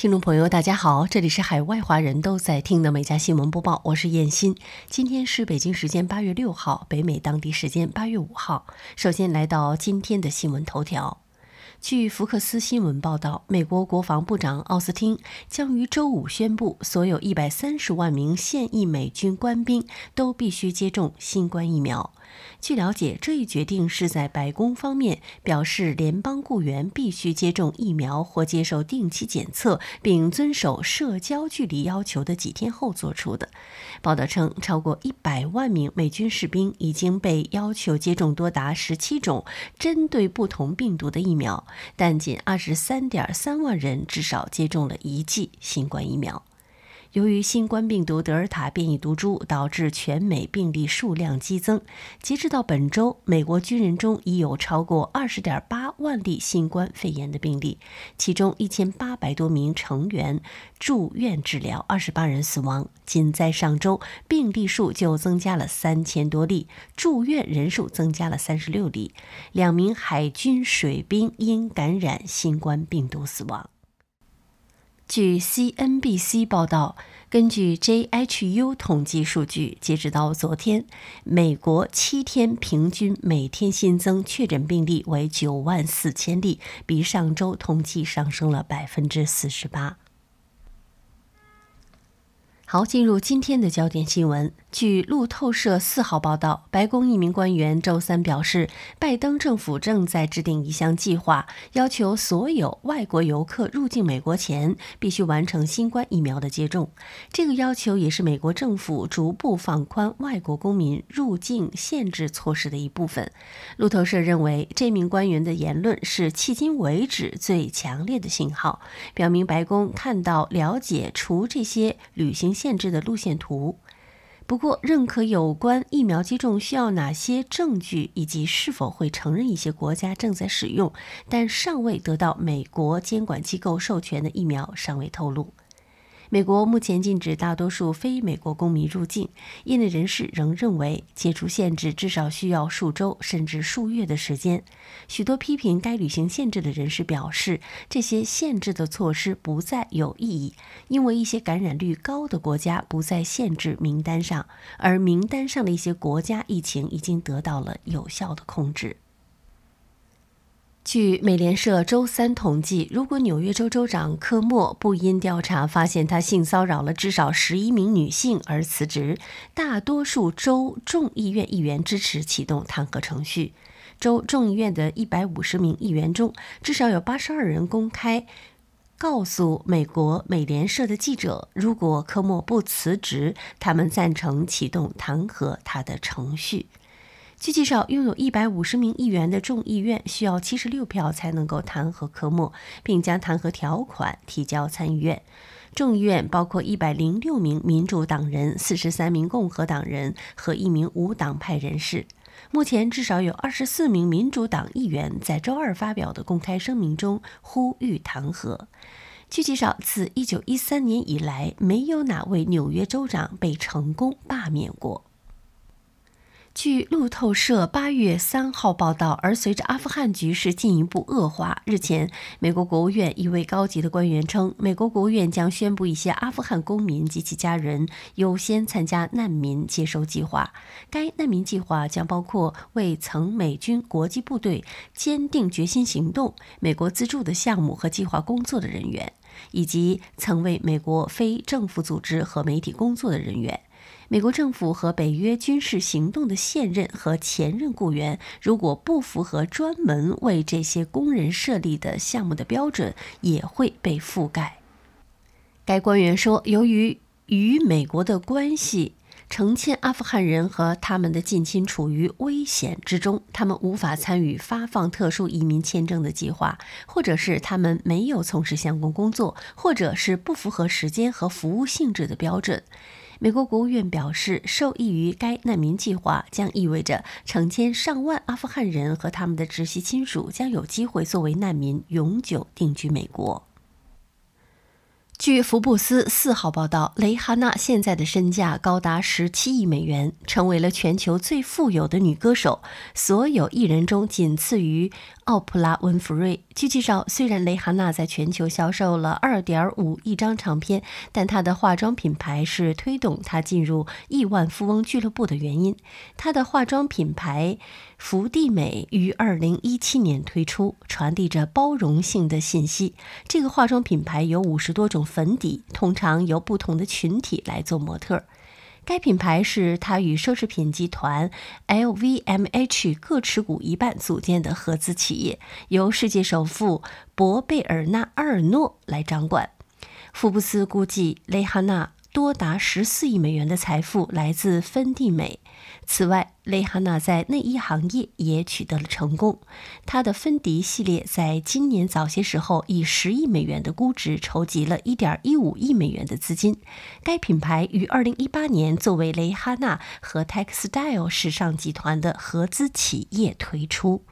听众朋友，大家好，这里是海外华人都在听的每家新闻播报，我是燕欣。今天是北京时间八月六号，北美当地时间八月五号。首先来到今天的新闻头条。据福克斯新闻报道，美国国防部长奥斯汀将于周五宣布，所有一百三十万名现役美军官兵都必须接种新冠疫苗。据了解，这一决定是在白宫方面表示联邦雇员必须接种疫苗或接受定期检测，并遵守社交距离要求的几天后做出的。报道称，超过一百万名美军士兵已经被要求接种多达十七种针对不同病毒的疫苗。但仅二十三点三万人至少接种了一剂新冠疫苗。由于新冠病毒德尔塔变异毒株导致全美病例数量激增，截至到本周，美国军人中已有超过二十点八万例新冠肺炎的病例，其中一千八百多名成员住院治疗，二十八人死亡。仅在上周，病例数就增加了三千多例，住院人数增加了三十六例，两名海军水兵因感染新冠病毒死亡。据 CNBC 报道，根据 JHU 统计数据，截止到昨天，美国七天平均每天新增确诊病例为九万四千例，比上周同期上升了百分之四十八。好，进入今天的焦点新闻。据路透社四号报道，白宫一名官员周三表示，拜登政府正在制定一项计划，要求所有外国游客入境美国前必须完成新冠疫苗的接种。这个要求也是美国政府逐步放宽外国公民入境限制措施的一部分。路透社认为，这名官员的言论是迄今为止最强烈的信号，表明白宫看到、了解除这些旅行限制的路线图。不过，认可有关疫苗接种需要哪些证据，以及是否会承认一些国家正在使用但尚未得到美国监管机构授权的疫苗，尚未透露。美国目前禁止大多数非美国公民入境，业内人士仍认为解除限制至少需要数周甚至数月的时间。许多批评该旅行限制的人士表示，这些限制的措施不再有意义，因为一些感染率高的国家不在限制名单上，而名单上的一些国家疫情已经得到了有效的控制。据美联社周三统计，如果纽约州州长科莫不因调查发现他性骚扰了至少十一名女性而辞职，大多数州众议院议员支持启动弹劾程序。州众议院的一百五十名议员中，至少有八十二人公开告诉美国美联社的记者，如果科莫不辞职，他们赞成启动弹劾他的程序。据介绍，拥有一百五十名议员的众议院需要七十六票才能够弹劾科莫，并将弹劾条款提交参议院。众议院包括一百零六名民主党人、四十三名共和党人和一名无党派人士。目前，至少有二十四名民主党议员在周二发表的公开声明中呼吁弹劾。据介绍，自一九一三年以来，没有哪位纽约州长被成功罢免过。据路透社八月三号报道，而随着阿富汗局势进一步恶化，日前，美国国务院一位高级的官员称，美国国务院将宣布一些阿富汗公民及其家人优先参加难民接收计划。该难民计划将包括为曾美军国际部队坚定决心行动美国资助的项目和计划工作的人员，以及曾为美国非政府组织和媒体工作的人员。美国政府和北约军事行动的现任和前任雇员，如果不符合专门为这些工人设立的项目的标准，也会被覆盖。该官员说，由于与美国的关系，成千阿富汗人和他们的近亲处于危险之中，他们无法参与发放特殊移民签证的计划，或者是他们没有从事相关工作，或者是不符合时间和服务性质的标准。美国国务院表示，受益于该难民计划，将意味着成千上万阿富汗人和他们的直系亲属将有机会作为难民永久定居美国。据福布斯四号报道，蕾哈娜现在的身价高达十七亿美元，成为了全球最富有的女歌手，所有艺人中仅次于奥普拉·温弗瑞。据介绍，虽然蕾哈娜在全球销售了2.5亿张唱片，但她的化妆品牌是推动她进入亿万富翁俱乐部的原因。她的化妆品牌福地美于2017年推出，传递着包容性的信息。这个化妆品牌有五十多种粉底，通常由不同的群体来做模特。该品牌是他与奢侈品集团 LVMH 各持股一半组建的合资企业，由世界首富博贝尔纳·阿尔诺来掌管。福布斯估计，蕾哈娜。多达十四亿美元的财富来自芬蒂美。此外，蕾哈娜在内衣行业也取得了成功。她的芬迪系列在今年早些时候以十亿美元的估值筹集了一点一五亿美元的资金。该品牌于二零一八年作为蕾哈娜和 Textile 时尚集团的合资企业推出。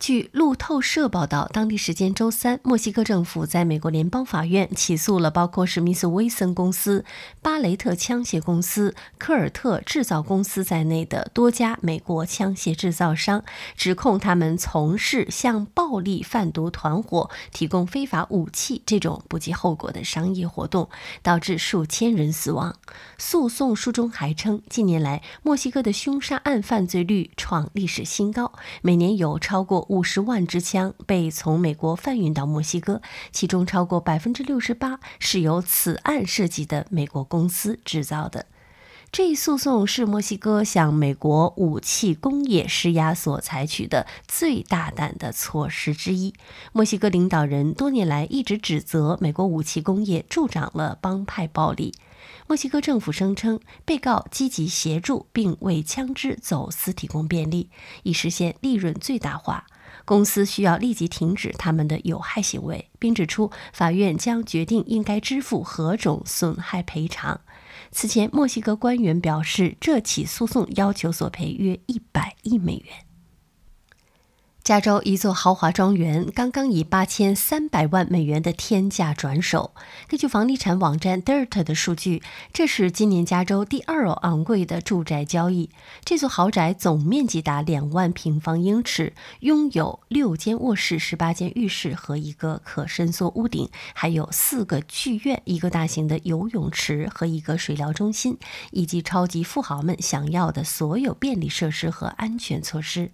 据路透社报道，当地时间周三，墨西哥政府在美国联邦法院起诉了包括史密斯威森公司、巴雷特枪械公司、科尔特制造公司在内的多家美国枪械制造商，指控他们从事向暴力贩毒团伙提供非法武器这种不计后果的商业活动，导致数千人死亡。诉讼书中还称，近年来墨西哥的凶杀案犯罪率创历史新高，每年有超过。五十万支枪被从美国贩运到墨西哥，其中超过百分之六十八是由此案涉及的美国公司制造的。这一诉讼是墨西哥向美国武器工业施压所采取的最大胆的措施之一。墨西哥领导人多年来一直指责美国武器工业助长了帮派暴力。墨西哥政府声称，被告积极协助并为枪支走私提供便利，以实现利润最大化。公司需要立即停止他们的有害行为，并指出法院将决定应该支付何种损害赔偿。此前，墨西哥官员表示，这起诉讼要求索赔约一百亿美元。加州一座豪华庄园刚刚以八千三百万美元的天价转手。根据房地产网站 Dirt 的数据，这是今年加州第二昂贵的住宅交易。这座豪宅总面积达两万平方英尺，拥有六间卧室、十八间浴室和一个可伸缩屋顶，还有四个剧院、一个大型的游泳池和一个水疗中心，以及超级富豪们想要的所有便利设施和安全措施。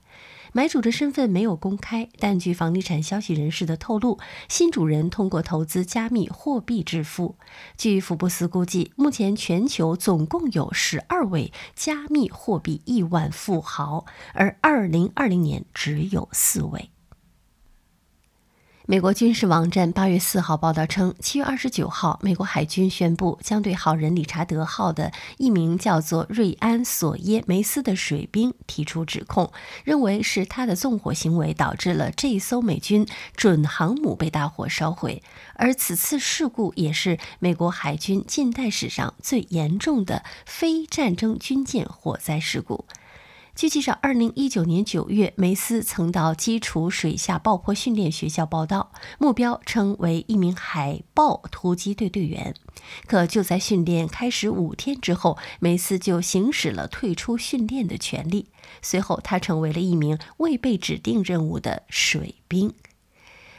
买主的身份没有公开，但据房地产消息人士的透露，新主人通过投资加密货币致富。据福布斯估计，目前全球总共有十二位加密货币亿万富豪，而二零二零年只有四位。美国军事网站八月四号报道称，七月二十九号，美国海军宣布将对好人理查德号的一名叫做瑞安·索耶梅斯的水兵提出指控，认为是他的纵火行为导致了这艘美军准航母被大火烧毁，而此次事故也是美国海军近代史上最严重的非战争军舰火灾事故。据介绍，二零一九年九月，梅斯曾到基础水下爆破训练学校报道，目标称为一名海豹突击队队员。可就在训练开始五天之后，梅斯就行使了退出训练的权利。随后，他成为了一名未被指定任务的水兵。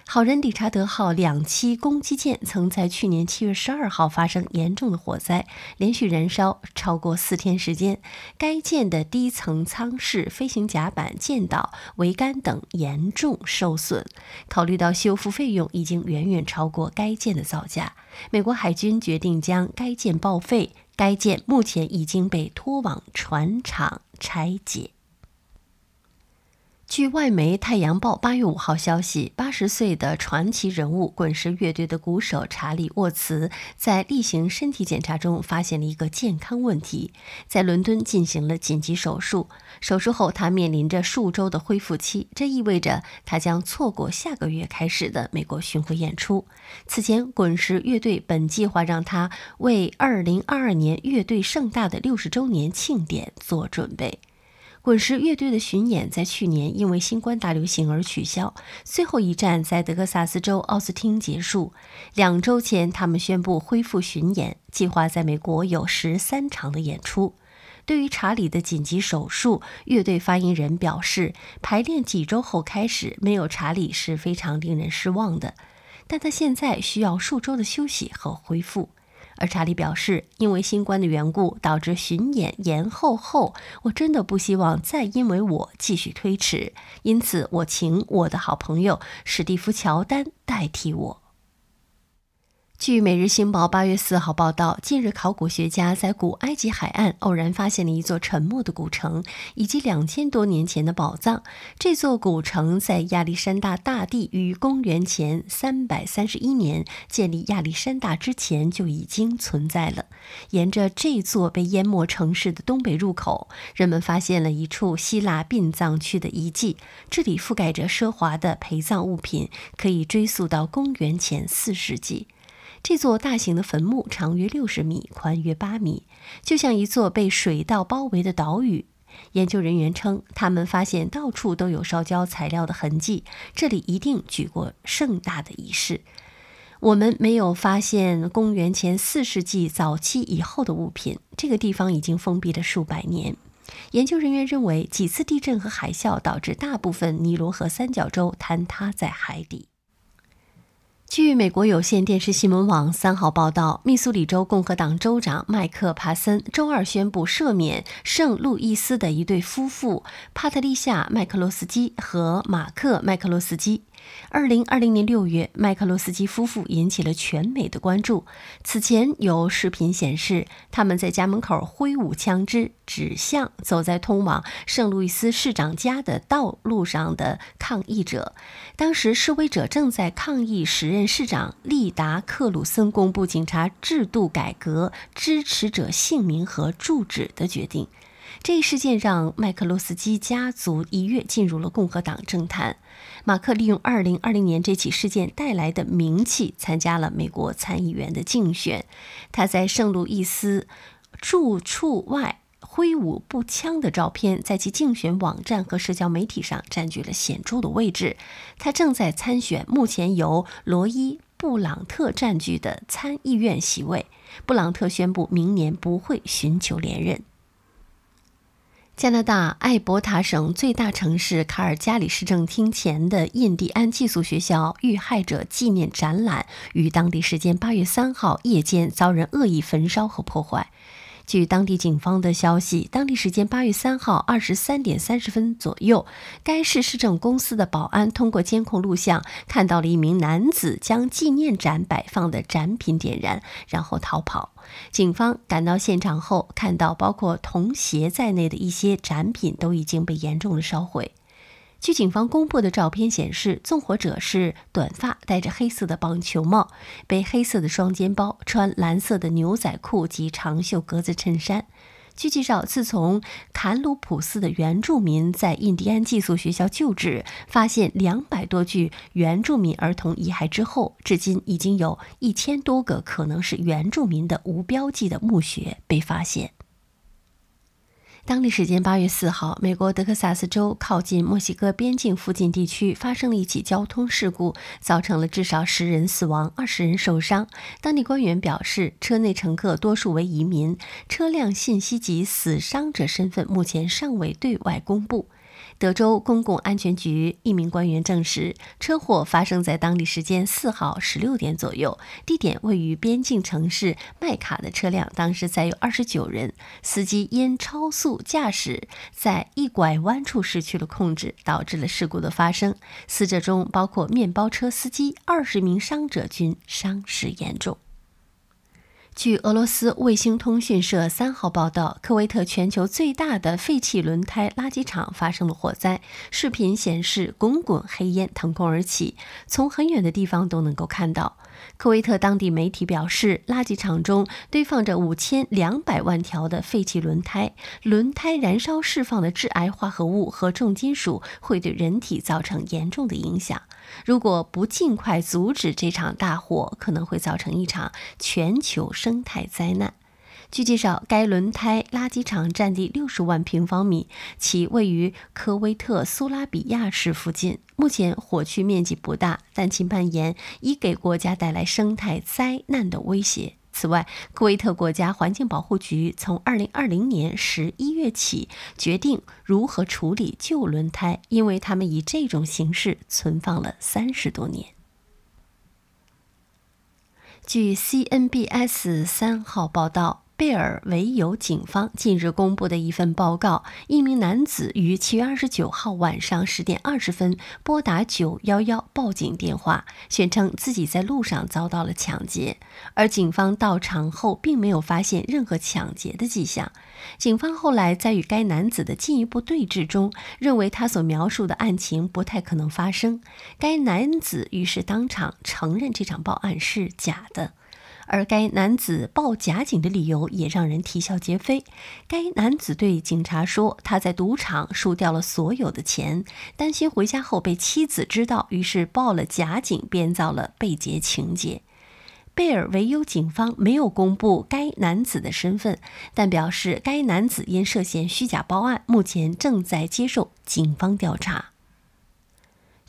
好人理查德号两栖攻击舰曾在去年七月十二号发生严重的火灾，连续燃烧超过四天时间。该舰的低层舱室、飞行甲板、舰岛、桅杆等严重受损。考虑到修复费用已经远远超过该舰的造价，美国海军决定将该舰报废。该舰目前已经被拖往船厂拆解。据外媒《太阳报》八月五号消息，八十岁的传奇人物滚石乐队的鼓手查理·沃茨在例行身体检查中发现了一个健康问题，在伦敦进行了紧急手术。手术后，他面临着数周的恢复期，这意味着他将错过下个月开始的美国巡回演出。此前，滚石乐队本计划让他为二零二二年乐队盛大的六十周年庆典做准备。滚石乐队的巡演在去年因为新冠大流行而取消，最后一站在德克萨斯州奥斯汀结束。两周前，他们宣布恢复巡演，计划在美国有十三场的演出。对于查理的紧急手术，乐队发言人表示，排练几周后开始没有查理是非常令人失望的，但他现在需要数周的休息和恢复。而查理表示，因为新冠的缘故导致巡演延后后，我真的不希望再因为我继续推迟，因此我请我的好朋友史蒂夫·乔丹代替我。据《每日星报》八月四号报道，近日考古学家在古埃及海岸偶然发现了一座沉没的古城，以及两千多年前的宝藏。这座古城在亚历山大大帝于公元前三百三十一年建立亚历山大之前就已经存在了。沿着这座被淹没城市的东北入口，人们发现了一处希腊殡葬区的遗迹，这里覆盖着奢华的陪葬物品，可以追溯到公元前四世纪。这座大型的坟墓长约六十米，宽约八米，就像一座被水稻包围的岛屿。研究人员称，他们发现到处都有烧焦材料的痕迹，这里一定举过盛大的仪式。我们没有发现公元前四世纪早期以后的物品。这个地方已经封闭了数百年。研究人员认为，几次地震和海啸导致大部分尼罗河三角洲坍塌在海底。据美国有线电视新闻网三号报道，密苏里州共和党州长麦克帕森周二宣布赦免圣路易斯的一对夫妇帕特丽夏·麦克罗斯基和马克·麦克罗斯基。二零二零年六月，麦克罗斯基夫妇引起了全美的关注。此前有视频显示，他们在家门口挥舞枪支，指向走在通往圣路易斯市长家的道路上的抗议者。当时，示威者正在抗议时任市长利达克鲁森公布警察制度改革支持者姓名和住址的决定。这一事件让麦克罗斯基家族一跃进入了共和党政坛。马克利用2020年这起事件带来的名气，参加了美国参议员的竞选。他在圣路易斯住处外挥舞步枪的照片，在其竞选网站和社交媒体上占据了显著的位置。他正在参选目前由罗伊·布朗特占据的参议院席位。布朗特宣布明年不会寻求连任。加拿大艾伯塔省最大城市卡尔加里市政厅前的印第安寄宿学校遇害者纪念展览，于当地时间八月三号夜间遭人恶意焚烧和破坏。据当地警方的消息，当地时间八月三号二十三点三十分左右，该市市政公司的保安通过监控录像看到了一名男子将纪念展摆放的展品点燃，然后逃跑。警方赶到现场后，看到包括童鞋在内的一些展品都已经被严重的烧毁。据警方公布的照片显示，纵火者是短发，戴着黑色的棒球帽，背黑色的双肩包，穿蓝色的牛仔裤及长袖格子衬衫。据介绍，自从坎鲁普斯的原住民在印第安寄宿学校旧址发现两百多具原住民儿童遗骸之后，至今已经有一千多个可能是原住民的无标记的墓穴被发现。当地时间八月四号，美国德克萨斯州靠近墨西哥边境附近地区发生了一起交通事故，造成了至少十人死亡、二十人受伤。当地官员表示，车内乘客多数为移民，车辆信息及死伤者身份目前尚未对外公布。德州公共安全局一名官员证实，车祸发生在当地时间四号十六点左右，地点位于边境城市麦卡的车辆当时载有二十九人，司机因超速驾驶，在一拐弯处失去了控制，导致了事故的发生。死者中包括面包车司机，二十名伤者均伤势严重。据俄罗斯卫星通讯社三号报道，科威特全球最大的废弃轮胎垃圾场发生了火灾。视频显示，滚滚黑烟腾空而起，从很远的地方都能够看到。科威特当地媒体表示，垃圾场中堆放着五千两百万条的废弃轮胎，轮胎燃烧释放的致癌化合物和重金属会对人体造成严重的影响。如果不尽快阻止这场大火，可能会造成一场全球生态灾难。据介绍，该轮胎垃圾场占地六十万平方米，其位于科威特苏拉比亚市附近。目前火区面积不大，但其蔓延已给国家带来生态灾难的威胁。此外，科威特国家环境保护局从2020年11月起决定如何处理旧轮胎，因为他们以这种形式存放了三十多年。据 CNBS 三号报道。贝尔维尤警方近日公布的一份报告，一名男子于七月二十九号晚上十点二十分拨打九幺幺报警电话，宣称自己在路上遭到了抢劫，而警方到场后并没有发现任何抢劫的迹象。警方后来在与该男子的进一步对峙中，认为他所描述的案情不太可能发生。该男子于是当场承认这场报案是假的。而该男子报假警的理由也让人啼笑皆非。该男子对警察说，他在赌场输掉了所有的钱，担心回家后被妻子知道，于是报了假警，编造了被劫情节。贝尔维尤警方没有公布该男子的身份，但表示该男子因涉嫌虚假报案，目前正在接受警方调查。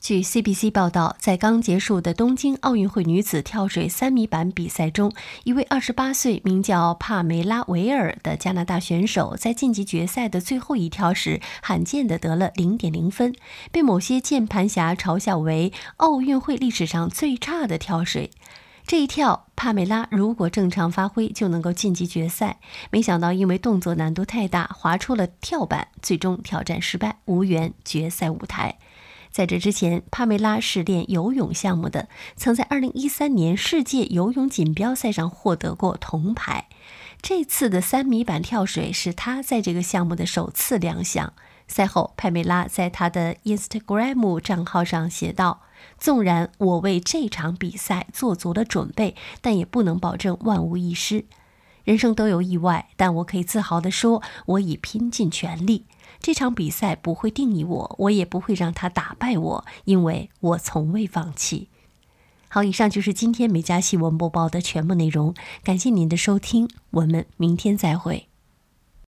据 CBC 报道，在刚结束的东京奥运会女子跳水三米板比赛中，一位28岁、名叫帕梅拉·维尔的加拿大选手在晋级决赛的最后一跳时，罕见的得了0.0分，被某些键盘侠嘲笑为奥运会历史上最差的跳水。这一跳，帕梅拉如果正常发挥就能够晋级决赛，没想到因为动作难度太大，滑出了跳板，最终挑战失败，无缘决赛舞台。在这之前，帕梅拉是练游泳项目的，曾在2013年世界游泳锦标赛上获得过铜牌。这次的三米板跳水是他在这个项目的首次亮相。赛后，帕梅拉在他的 Instagram 账号上写道：“纵然我为这场比赛做足了准备，但也不能保证万无一失。人生都有意外，但我可以自豪地说，我已拼尽全力。”这场比赛不会定义我，我也不会让他打败我，因为我从未放弃。好，以上就是今天美加新闻播报的全部内容，感谢您的收听，我们明天再会。